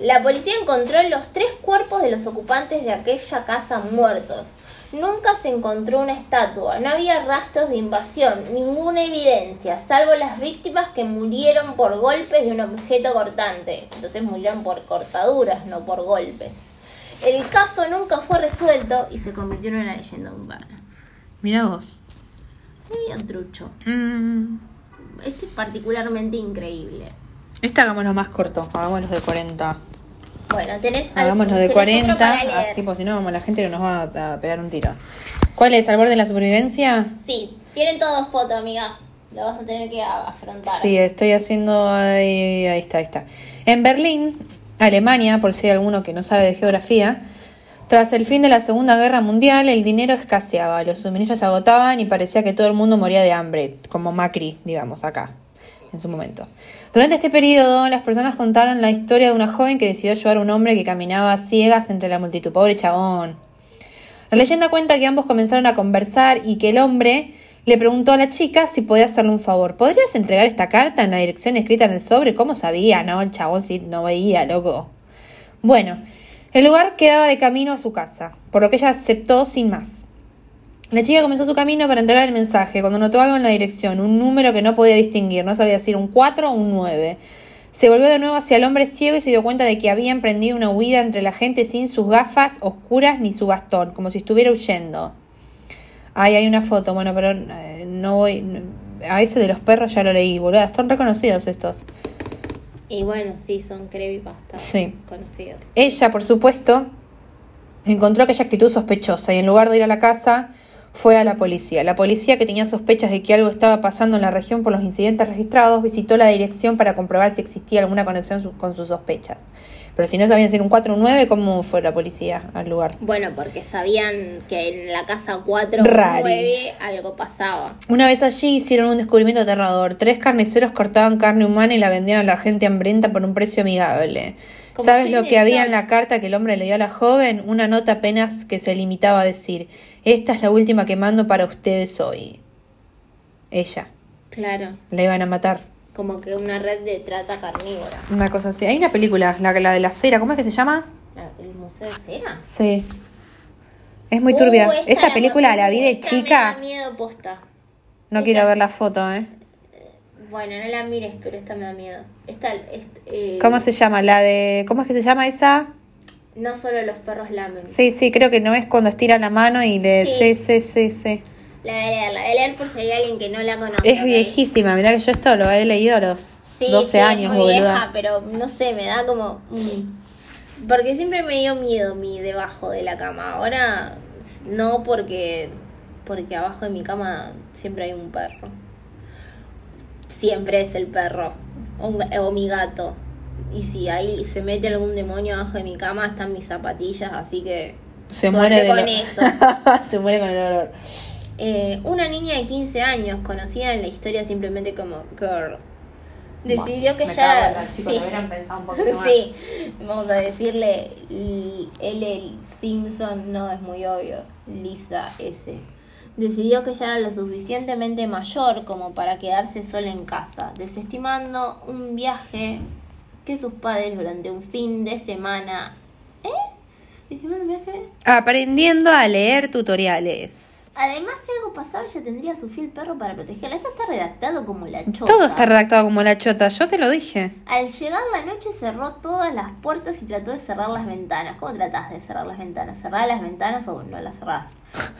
La policía encontró los tres cuerpos de los ocupantes de aquella casa muertos. Nunca se encontró una estatua, no había rastros de invasión, ninguna evidencia, salvo las víctimas que murieron por golpes de un objeto cortante. Entonces murieron por cortaduras, no por golpes. El caso nunca fue resuelto y se convirtió en una leyenda urbana. Mira vos. Medio trucho. Mm. Este es particularmente increíble. Este hagámoslo más corto, hagámoslo de 40. Bueno, tenés Hagámoslo de tenés otro 40, para leer. así pues si no, vamos, la gente nos va a, pegar un tiro. ¿Cuál es? ¿Al borde de la supervivencia? Sí, tienen todos foto, amiga. Lo vas a tener que afrontar. Sí, estoy haciendo. Ahí, ahí está, ahí está. En Berlín, Alemania, por si hay alguno que no sabe de geografía, tras el fin de la Segunda Guerra Mundial, el dinero escaseaba, los suministros se agotaban y parecía que todo el mundo moría de hambre, como Macri, digamos, acá, en su momento. Durante este periodo, las personas contaron la historia de una joven que decidió ayudar a un hombre que caminaba ciegas entre la multitud. Pobre chabón. La leyenda cuenta que ambos comenzaron a conversar y que el hombre le preguntó a la chica si podía hacerle un favor. ¿Podrías entregar esta carta en la dirección escrita en el sobre? ¿Cómo sabía? No, el chabón sí no veía, loco. Bueno, el lugar quedaba de camino a su casa, por lo que ella aceptó sin más. La chica comenzó su camino para entregar el mensaje, cuando notó algo en la dirección, un número que no podía distinguir, no sabía si era un 4 o un 9. Se volvió de nuevo hacia el hombre ciego y se dio cuenta de que había emprendido una huida entre la gente sin sus gafas oscuras ni su bastón, como si estuviera huyendo. Ay, hay una foto, bueno, pero eh, no voy. A ese de los perros ya lo leí, boludo. Están reconocidos estos. Y bueno, sí, son creepypastas Sí. conocidos. Ella, por supuesto, encontró aquella actitud sospechosa y en lugar de ir a la casa, fue a la policía. La policía, que tenía sospechas de que algo estaba pasando en la región por los incidentes registrados, visitó la dirección para comprobar si existía alguna conexión su- con sus sospechas. Pero si no sabían si era un 4 o un 9, ¿cómo fue la policía al lugar? Bueno, porque sabían que en la casa 4 o Rari. 9 algo pasaba. Una vez allí hicieron un descubrimiento aterrador. Tres carniceros cortaban carne humana y la vendían a la gente hambrienta por un precio amigable. ¿Sabes lo que había en la carta que el hombre le dio a la joven? Una nota apenas que se limitaba a decir, esta es la última que mando para ustedes hoy. Ella. Claro, La iban a matar. como que una red de trata carnívora. Una cosa así. Hay una película, la, la de la cera, ¿cómo es que se llama? ¿El museo de cera? Sí. Es muy turbia. Uh, esta Esa película la vi de esta Me chica. da miedo posta. No quiero ver la foto, ¿eh? Bueno, no la mires, pero esta me da miedo. Esta, es- eh, ¿Cómo se llama? La de. ¿Cómo es que se llama esa? No solo los perros lamen. Sí, sí, creo que no es cuando estira la mano y le. Sí, Sí. sí, sí, sí. La voy a leer, la voy a leer por si hay alguien que no la conoce. Es viejísima, mirá que yo esto lo he leído a los Sí, 12 sí, es años, muy vieja, pero no sé, me da como... mm. Porque siempre me dio miedo mi debajo de la cama. Ahora no porque porque abajo de mi cama siempre hay un perro. Siempre es el perro o, o mi gato. Y si ahí se mete algún demonio abajo de mi cama, están mis zapatillas, así que Se muere de con lo- eso. se muere con el olor. Eh, una niña de 15 años, conocida en la historia simplemente como Girl, decidió que ya chica, sí. lo hubieran pensado un poquito más. Sí, vamos a decirle L- L. Simpson, no es muy obvio, Lisa S. Decidió que ya era lo suficientemente mayor como para quedarse sola en casa, desestimando un viaje que sus padres durante un fin de semana... ¿Eh? ¿Desestimando un viaje? Aprendiendo a leer tutoriales. Además, si algo pasaba, ella tendría a su fiel perro para protegerla. Esto está redactado como la chota. Todo está redactado como la chota, yo te lo dije. Al llegar la noche cerró todas las puertas y trató de cerrar las ventanas. ¿Cómo tratás de cerrar las ventanas? ¿Cerrás las ventanas o no las cerrás?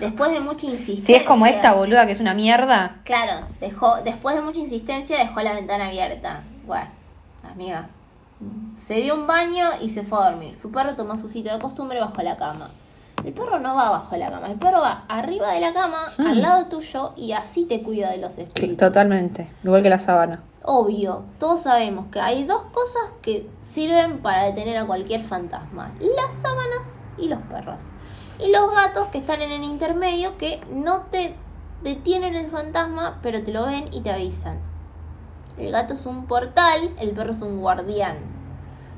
Después de mucha insistencia... Si es como esta boluda que es una mierda. Claro, dejó, después de mucha insistencia dejó la ventana abierta. Bueno, amiga. Se dio un baño y se fue a dormir. Su perro tomó su sitio de costumbre bajo la cama. El perro no va bajo la cama, el perro va arriba de la cama, al lado tuyo y así te cuida de los espíritus. Totalmente, igual que la sábana. Obvio, todos sabemos que hay dos cosas que sirven para detener a cualquier fantasma. Las sábanas y los perros. Y los gatos que están en el intermedio que no te detienen el fantasma, pero te lo ven y te avisan. El gato es un portal, el perro es un guardián.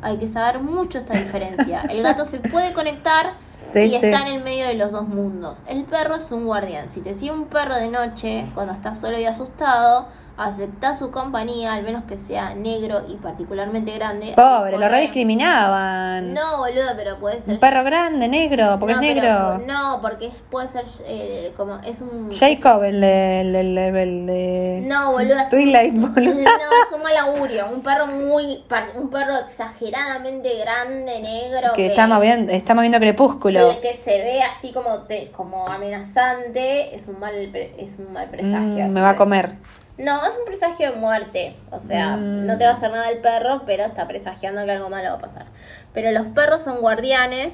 Hay que saber mucho esta diferencia. El gato se puede conectar Sí, y sí. está en el medio de los dos mundos. El perro es un guardián. Si te sigue un perro de noche, cuando estás solo y asustado, acepta su compañía, al menos que sea negro y particularmente grande. Pobre, lo rediscriminaban. No, boludo, pero puede ser. Un perro grande, negro, porque No, es pero- negro. no, porque es- puede ser eh, como. Es un. Jacob, el de, el, el- de No, boludo. es un- Twilight, boludo. No, es un mal augurio. Un perro muy. Un perro exageradamente grande, negro. Que está moviendo, está moviendo crepúsculo. Que se ve así como te, como amenazante es un mal es un mal presagio. Mm, me va a comer. No, es un presagio de muerte. O sea, Mm. no te va a hacer nada el perro, pero está presagiando que algo malo va a pasar. Pero los perros son guardianes,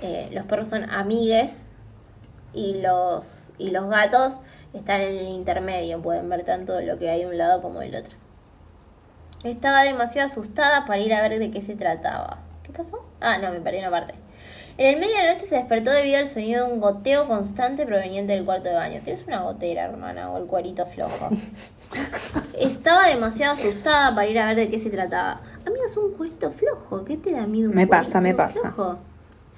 eh, los perros son amigues y los y los gatos están en el intermedio, pueden ver tanto lo que hay de un lado como del otro. Estaba demasiado asustada para ir a ver de qué se trataba. ¿Qué pasó? Ah, no, me perdí una parte. En el medio de la noche se despertó debido al sonido de un goteo constante proveniente del cuarto de baño. Tienes una gotera, hermana, o el cuerito flojo. Estaba demasiado asustada para ir a ver de qué se trataba. Amiga, es un cuerito flojo. ¿Qué te da miedo un Me pasa, me pasa. flojo?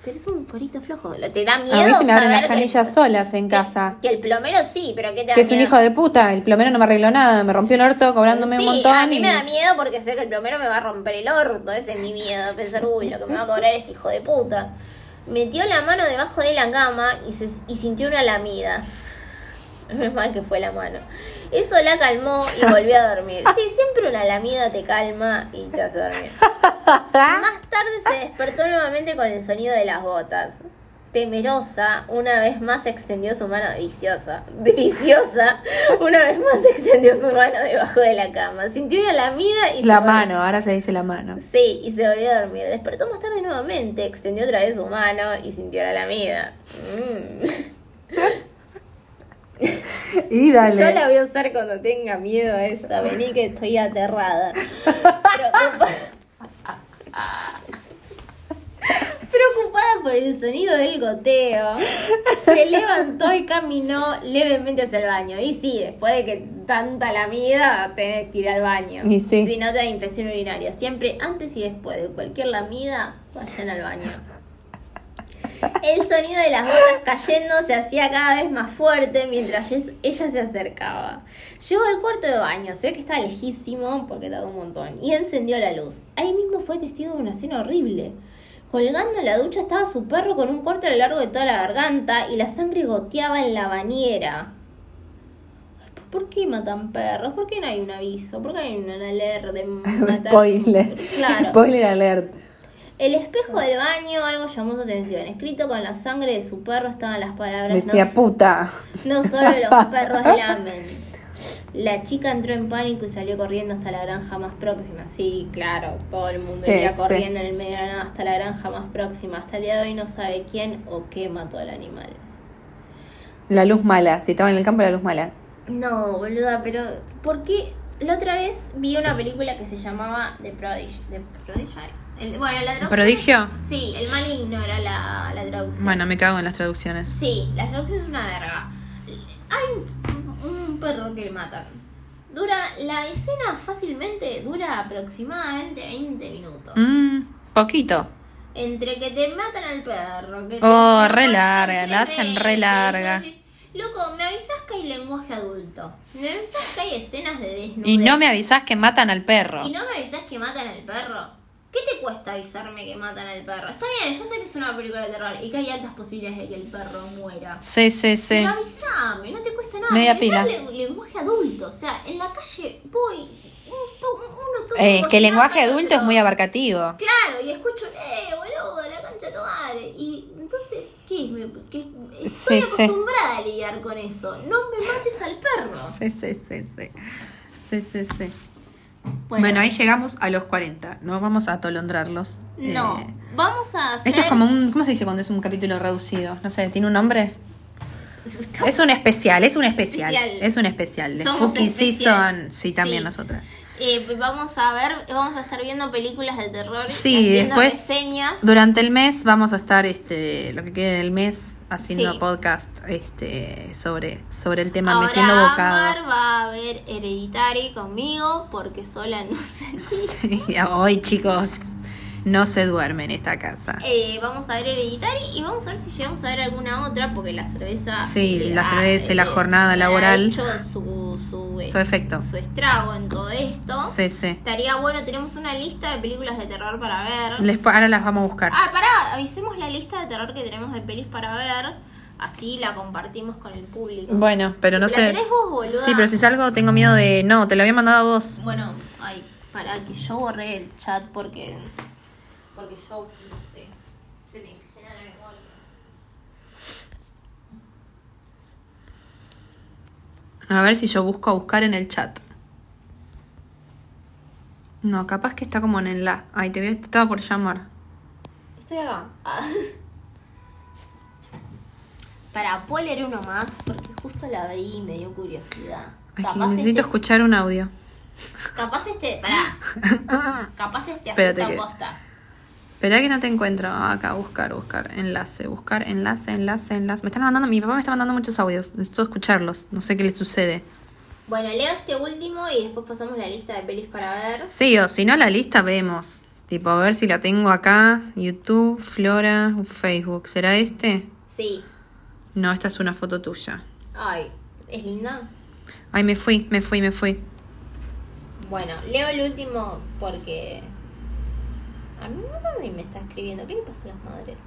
Pero es un cuerito flojo. ¿Te da miedo A mí se me abren las canillas que, solas en que- casa. Que el plomero sí, pero ¿qué te da Que es un hijo de puta. El plomero no me arregló nada. Me rompió el orto cobrándome un montón. a mí y- me da miedo porque sé que el plomero me va a romper el orto. Ese es mi miedo. Pensar, uy, lo que me va a cobrar este hijo de puta. Metió la mano debajo de la cama y, se, y sintió una lamida. Menos mal que fue la mano. Eso la calmó y volvió a dormir. Sí, siempre una lamida te calma y te hace dormir. Más tarde se despertó nuevamente con el sonido de las gotas. Temerosa, una vez más extendió su mano viciosa. Viciosa, una vez más extendió su mano debajo de la cama. Sintió una lamida y La se mano, ahora se dice la mano. Sí, y se volvió a dormir. Despertó más tarde nuevamente, extendió otra vez su mano y sintió la lamida. Mm. Y dale. Yo la voy a usar cuando tenga miedo a esa. Vení que estoy aterrada. Preocupada por el sonido del goteo, se levantó y caminó levemente hacia el baño. Y sí, después de que tanta lamida, tenés que ir al baño. Y sí. Si no te da infección urinaria. Siempre antes y después de cualquier lamida, vayan al baño. El sonido de las gotas cayendo se hacía cada vez más fuerte mientras ella se acercaba. Llegó al cuarto de baño, se ve que estaba lejísimo porque tardó un montón, y encendió la luz. Ahí mismo fue testigo de una escena horrible. Colgando en la ducha estaba su perro con un corte a lo largo de toda la garganta y la sangre goteaba en la bañera. ¿por qué matan perros? ¿Por qué no hay un aviso? ¿Por qué hay una alerta de matar? Spoiler. Claro. Spoiler alert. El espejo del baño, algo llamó su atención. Escrito con la sangre de su perro estaban las palabras. Decía no, puta. no solo los perros lamen. La chica entró en pánico y salió corriendo hasta la granja más próxima. Sí, claro, todo el mundo Sí, sí. corriendo en el medio de la nada hasta la granja más próxima. Hasta el día de hoy no sabe quién o qué mató al animal. La luz mala. Si estaba en el campo, la luz mala. No, boluda, pero ¿por qué? La otra vez vi una película que se llamaba The Prodigy. The Prodigy. El- bueno, la traducción. ¿Prodigio? Sí, el maligno era la, la traducción. Bueno, me cago en las traducciones. Sí, la traducción es una verga. Hay perro que matan. Dura, la escena fácilmente dura aproximadamente 20 minutos. Mmm, poquito. Entre que te matan al perro, que Oh, te re larga, la hacen re larga. entonces, Loco, me avisas que hay lenguaje adulto. Me avisas que hay escenas de desnudez. Y no me avisás que matan al perro. Y no me avisas que matan al perro. ¿Qué te cuesta avisarme que matan al perro? Está bien, yo sé que es una película de terror y que hay altas posibilidades de que el perro muera. Sí, sí, sí. Pero avisame, no te cuesta nada. Media Me pila. lenguaje adulto. O sea, en la calle voy. Uno todo Eh, es que el lenguaje adulto es muy abarcativo. Claro, y escucho, eh, boludo, la concha de tu madre. Y entonces, ¿qué? Me, qué- estoy Sí, sí. acostumbrada a lidiar con eso. No me mates al perro. Sí, sí, sí, sí. Sí, sí, sí. Bueno, ahí llegamos a los 40. No vamos a atolondrarlos. No, Eh, vamos a hacer. esto es como un. ¿Cómo se dice cuando es un capítulo reducido? No sé, ¿tiene un nombre? Es un especial, es un especial. Especial. Es un especial. De Somos Spooky especial. Season. Sí, también Sí. nosotras. Eh, vamos a ver, vamos a estar viendo películas de terror. Sí, después reseñas. durante el mes vamos a estar este lo que quede del mes haciendo Sí. podcast este sobre sobre el tema Ahora metiendo bocado. va a ver Hereditary conmigo porque sola no sé. Sí, hoy chicos no se duerme en esta casa. Eh, vamos a ver Hereditary y vamos a ver si llegamos a ver alguna otra porque la cerveza. Sí, la cerveza y la le- jornada le ha laboral. hecho su, su, eh, Su efecto. su estrago en todo esto. Sí, sí. Estaría bueno, tenemos una lista de películas de terror para ver. Les, ahora las vamos a buscar. Ah, pará, avisemos la lista de terror que tenemos de pelis para ver. Así la compartimos con el público. Bueno, pero no ¿La sé. tenés vos, boluda? Sí, pero si salgo tengo miedo de. No, te lo había mandado a vos. Bueno, ay, para que yo borré el chat porque. Porque yo, no sé, se me llena la memoria. A ver si yo busco a buscar en el chat. No, capaz que está como en el la. Ay, te, voy- te estaba por llamar. Estoy acá. Ah. Para, ¿puedo leer uno más? Porque justo la abrí y me dio curiosidad. Ay, que Capaz necesito este, escuchar un audio. capaz este, pará. Capaz este Espérate asusta que- posta. Espera que no te encuentro. Ah, Acá, buscar, buscar. Enlace, buscar, enlace, enlace, enlace. Me están mandando, mi papá me está mandando muchos audios. Necesito escucharlos. No sé qué le sucede. Bueno, leo este último y después pasamos la lista de pelis para ver. Sí, o si no, la lista vemos. Tipo, a ver si la tengo acá. YouTube, Flora, Facebook. ¿Será este? Sí. No, esta es una foto tuya. Ay, ¿es linda? Ay, me fui, me fui, me fui. Bueno, leo el último porque. A mí no también me está escribiendo. ¿Qué le pasa a las madres?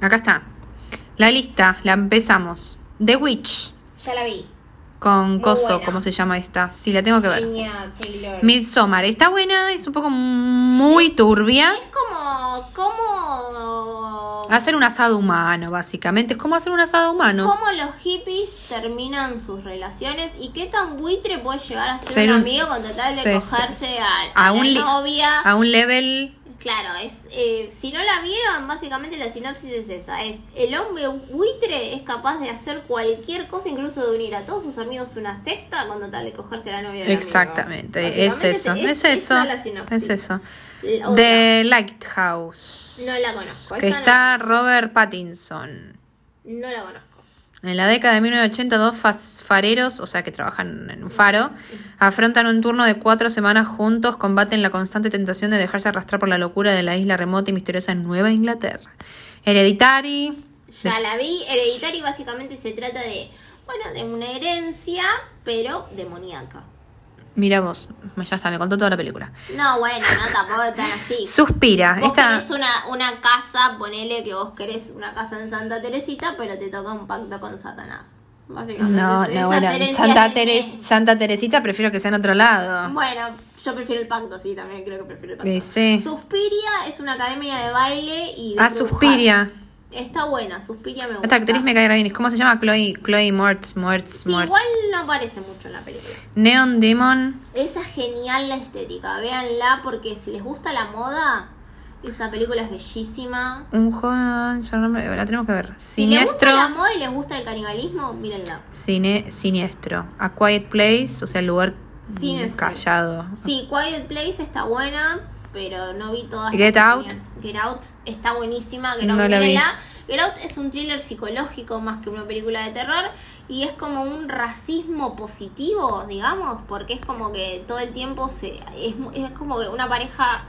Acá está. La lista, la empezamos. The Witch. Ya la vi. Con Coso. ¿cómo se llama esta? Sí, la tengo que ver. Taylor. Midsommar. Está buena, es un poco muy turbia. Es como. como. Hacer un asado humano, básicamente. Es como hacer un asado humano. Cómo los hippies terminan sus relaciones y qué tan buitre puede llegar a ser, Ser un amigo con tratar de sí, cogerse sí. a, a A un la li- novia. A un level. Claro, es eh, si no la vieron, básicamente la sinopsis es esa. Es el hombre buitre es capaz de hacer cualquier cosa, incluso de unir a todos sus amigos una secta con tal de cogerse a la novia del amigo. Exactamente, es eso, es, esa eso, es eso. The Lighthouse. No la conozco, Que no está la- Robert Pattinson. No la conozco. En la década de 1980, dos fareros, o sea, que trabajan en un faro, afrontan un turno de cuatro semanas juntos, combaten la constante tentación de dejarse arrastrar por la locura de la isla remota y misteriosa Nueva Inglaterra. Hereditary. Ya la vi. Hereditary básicamente se trata de, bueno, de una herencia, pero demoníaca. Mira vos, ya está, me contó toda la película. No, bueno, no tampoco tan así. Suspira. Vos Esta, una, una casa, ponele que vos querés una casa en Santa Teresita, pero te toca un pacto con Satanás. básicamente. No, no, bueno, Santa, Teres, Santa Teresita prefiero que sea en otro lado. Bueno, yo prefiero el pacto, sí, también creo que prefiero el pacto. Sí. Suspiria es una academia de baile y de Ah. Suspiria. Está buena, Suspiria me gusta. Esta actriz me cae bien. ¿Cómo se llama? Chloe, Chloe Mortz, Mortz, Sí, Mortz. igual no aparece mucho en la película. Neon Demon. Esa es genial la estética, véanla porque si les gusta la moda, esa película es bellísima. Un joven. su nombre- La tenemos que ver. Si les gusta Siniestro. la moda y les gusta el canibalismo, mírenla. Cine, siniestro. A Quiet Place, o sea, el lugar Siniestro. callado. Sí, Quiet Place está buena, pero no vi todas. Get Out. Get Out está buenísima, Get No Out, la. Get Out es un thriller psicológico más que una película de terror y es como un racismo positivo, digamos, porque es como que todo el tiempo se es, es como que una pareja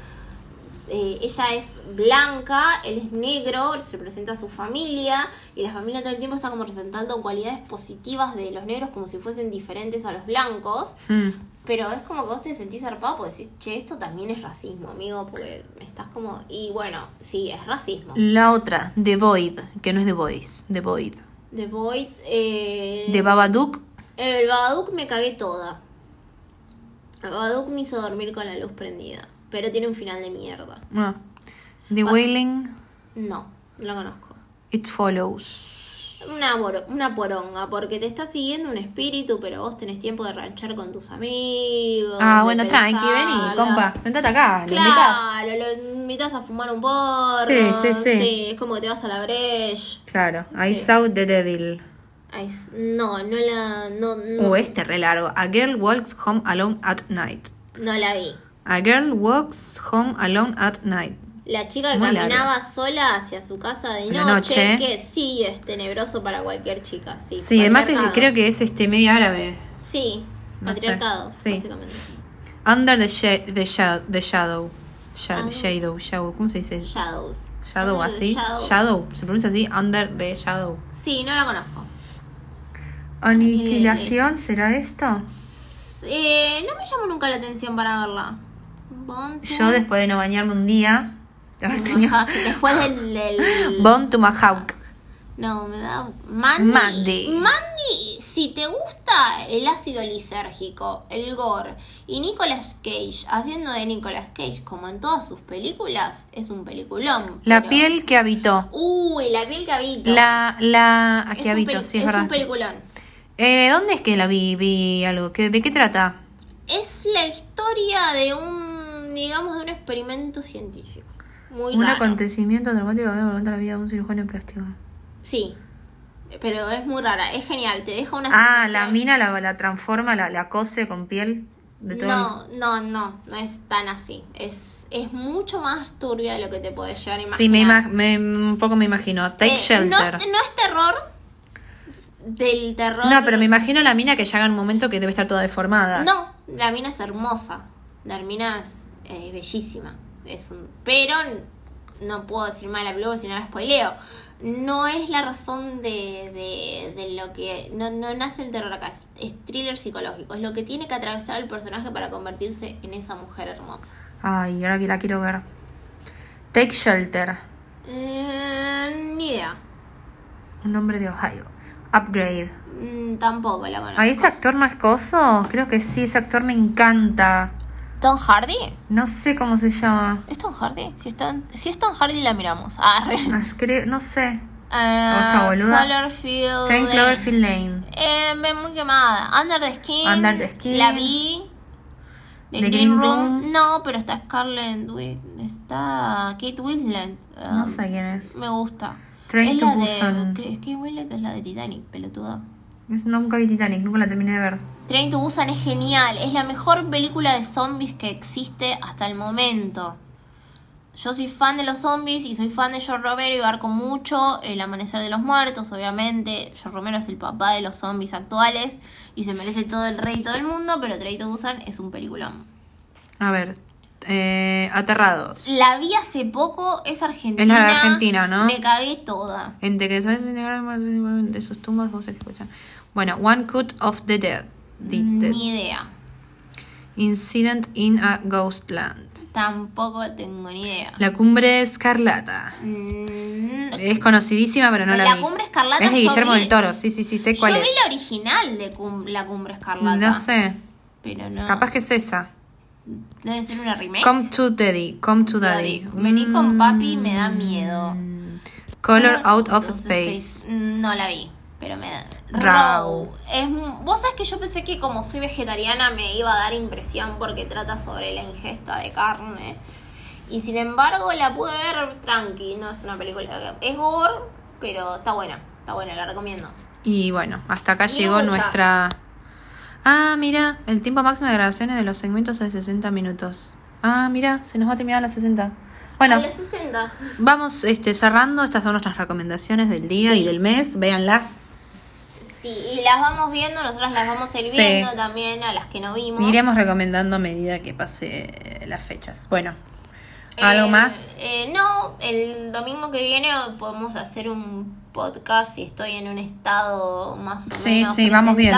eh, ella es blanca, él es negro, representa a su familia y la familia todo el tiempo está como representando cualidades positivas de los negros como si fuesen diferentes a los blancos. Mm. Pero es como que vos te sentís zarpado porque decís, che, esto también es racismo, amigo, porque estás como... Y bueno, sí, es racismo. La otra, The Void, que no es The Voice, The Void. The Void... Eh, De Babadook. El Babadook me cagué toda. El Babadook me hizo dormir con la luz prendida. Pero tiene un final de mierda. Ah. The Wailing, No, no lo conozco. It Follows. Una, una poronga, porque te está siguiendo un espíritu, pero vos tenés tiempo de ranchar con tus amigos. Ah, bueno, tranqui, vení, compa. Sentate acá, ¿lo invitás? Claro, lo invitas a fumar un porro. Sí, sí, sí. es como que te vas a la breche. Claro, I Sí. Saw the Devil. S- no, no la. No, no, Uh, este re largo. A Girl Walks Home Alone at Night. no la vi. A Girl Walks Home Alone at Night. La chica que Muy caminaba sola hacia su casa de noche, noche. que sí es tenebroso para cualquier chica, sí. Sí, además es creo que es este medio árabe. Sí, No patriarcado, sí. básicamente. Under the, the, sha- the Shadow. Sha- Ah. shadow, shadow, ¿cómo se dice? Shadows. Shadow, Under así. Shadows. Shadow, se pronuncia así, Under the Shadow. Sí, no la conozco. ¿Aniquilación será esto? Eh, no me llamó nunca la atención para verla. Bon to- Yo después de no bañarme un día, tenía- Después del. del- Bon Tomahawk. No, me da. Mandy. Mandy. Mandy, si te gusta el ácido lisérgico, el gore y Nicolas Cage haciendo de Nicolas Cage como en todas sus películas, es un peliculón. La pero- piel que habitó. Uy, la piel que habito. La, la, Es aquí un habito, peli- sí, es, es verdad. un peliculón. Eh, ¿Dónde es que la vi? Vi algo. ¿Qué- ¿De qué trata? Es la historia de un, digamos, de un experimento científico. Muy un raro. acontecimiento traumático que remonta la vida de un cirujano plástico. Sí, pero es muy rara, es genial, te deja una Ah, sensación- la mina la, la transforma, la, la cose con piel de todo. No, no, no, no es tan así. Es, es mucho más turbia de lo que te puedes llegar a imaginar. Sí, me, ima- me- un poco me imagino. Take Eh, Shelter. No, no es terror del terror. No, pero me imagino la mina que llega en un momento que debe estar toda deformada. No, la mina es hermosa. La mina es eh, bellísima. Es un, pero no puedo decir mal la película si no la spoileo. No es la razón de, de, de lo que. No, no nace el terror acá. Es, es thriller psicológico. Es lo que tiene que atravesar el personaje para convertirse en esa mujer hermosa. Ay, ahora que la quiero ver. Take Shelter. Eh, ni idea. Un nombre de Ohio. Upgrade. Mm, tampoco la conozco. Ay, ¿este actor no es coso? Creo que sí, ese actor me encanta. ¿Tom Hardy? No sé cómo se llama. ¿Es Tom Hardy? Si es Tom, si es Tom Hardy la miramos. Ah, re. Ah, no sé. Otra boluda. Cloverfield. Está en Lane. Cloverfield Lane. Eh, muy quemada. Under the Skin. Under the Skin. La vi. The, The Green, Green Room. Room. No, pero está Scarlett Wi- Está Kate Winslet. No Um, sé quién es. Me gusta. Train es to la Busan. de. Kate Winslet es la de Titanic, pelotuda. Es- Nunca vi Titanic, nunca la terminé de ver. Train to Busan es genial. Es la mejor película de zombies que existe hasta el momento. Yo soy fan de los zombies y soy fan de George Romero y barco mucho El Amanecer de los Muertos, obviamente. George Romero es el papá de los zombies actuales y se merece todo el rey y todo el mundo, pero Train to Busan es un peliculón. A ver. Eh, aterrados. La vi hace poco, es argentina. Es la de Argentina, ¿no? Me cagué toda. Entre que se de sus tumbas vos escuchan. Bueno, One Cut of the Dead. The Dead. Ni idea. Incident in a Ghost Land. Tampoco tengo ni idea. La cumbre escarlata. Mm, Es conocidísima, pero no la, La vi. Cumbre Escarlata Es de yo Guillermo vi- del Toro, sí, sí, sí, sé cuál Yo es. vi la original de cum- La Cumbre Escarlata. No sé, Pero no. capaz que es esa. Debe ser una remake. Come to Daddy, Come to Daddy. Vení con papi me da miedo. Mm, Color Out of Space. No la vi, pero me da. Raw. Es, Vos sabés que yo pensé que como soy vegetariana me iba a dar impresión porque trata sobre la ingesta de carne. Y sin embargo la pude ver tranqui, no es una película que es gore, pero está buena, está buena, la recomiendo. Y bueno, hasta acá llegó muchas. nuestra... Ah, mira, el tiempo máximo de grabaciones de los segmentos es de 60 minutos. Ah, mira, se nos va a terminar a las 60. Bueno, A los 60. vamos este, cerrando. Estas son nuestras recomendaciones del día y del mes. Véanlas. Sí, y las vamos viendo, nosotras las vamos a ir Sí. viendo también a las que no vimos. Iremos recomendando a medida que pase las fechas. Bueno, ¿algo Eh, más? eh, no, el domingo que viene podemos hacer un podcast si estoy en un estado más o Sí, menos sí, vamos viendo.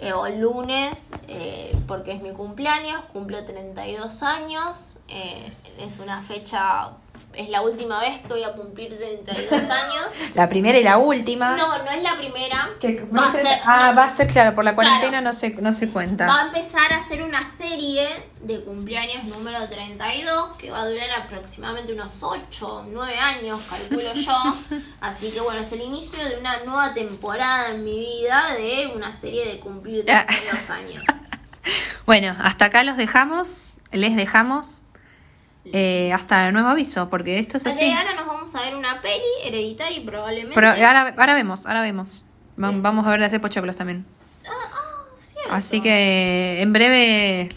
eh, o el lunes, eh, porque es mi cumpleaños, cumplo 32 años, eh, es una fecha, es la última vez que voy a cumplir 32 años. La primera y la última. No, no es la primera. Que- va a ser, ah, no, va a ser claro, por la Claro. cuarentena no se, no se cuenta. Va a empezar a hacer una serie de cumpleaños número 32 que va a durar aproximadamente unos 8, 9 años, calculo yo. Así que bueno, es el inicio de una nueva temporada en mi vida de una serie de cumplir 32 años. Bueno, hasta acá los dejamos, les dejamos. Eh, hasta el nuevo aviso, porque esto es Así así. que ahora nos vamos a ver una peli hereditaria y probablemente. Pero ahora, ahora vemos, ahora vemos. Va- Vamos a ver de hacer pochoclos también. Ah, ah, cierto. Así que en breve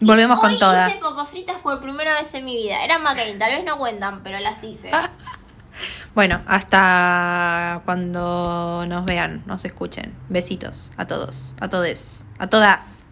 volvemos con Hoy toda. hice papas fritas por primera vez en mi vida. Eran McCain, tal vez no cuentan, pero las hice. Bueno, hasta cuando nos vean, nos escuchen. Besitos a todos, a todes, a todas.